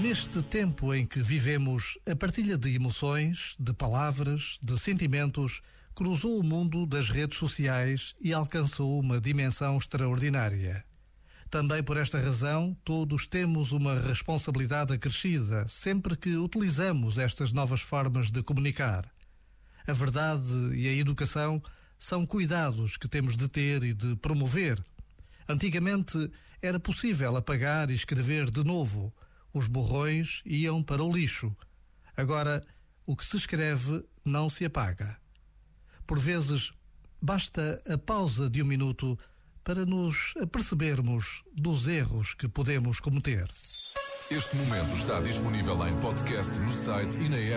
Neste tempo em que vivemos, a partilha de emoções, de palavras, de sentimentos, cruzou o mundo das redes sociais e alcançou uma dimensão extraordinária. Também por esta razão, todos temos uma responsabilidade acrescida sempre que utilizamos estas novas formas de comunicar. A verdade e a educação são cuidados que temos de ter e de promover. Antigamente era possível apagar e escrever de novo os borrões iam para o lixo. Agora, o que se escreve não se apaga. Por vezes, basta a pausa de um minuto para nos apercebermos dos erros que podemos cometer. Este momento está disponível em podcast no site e na app.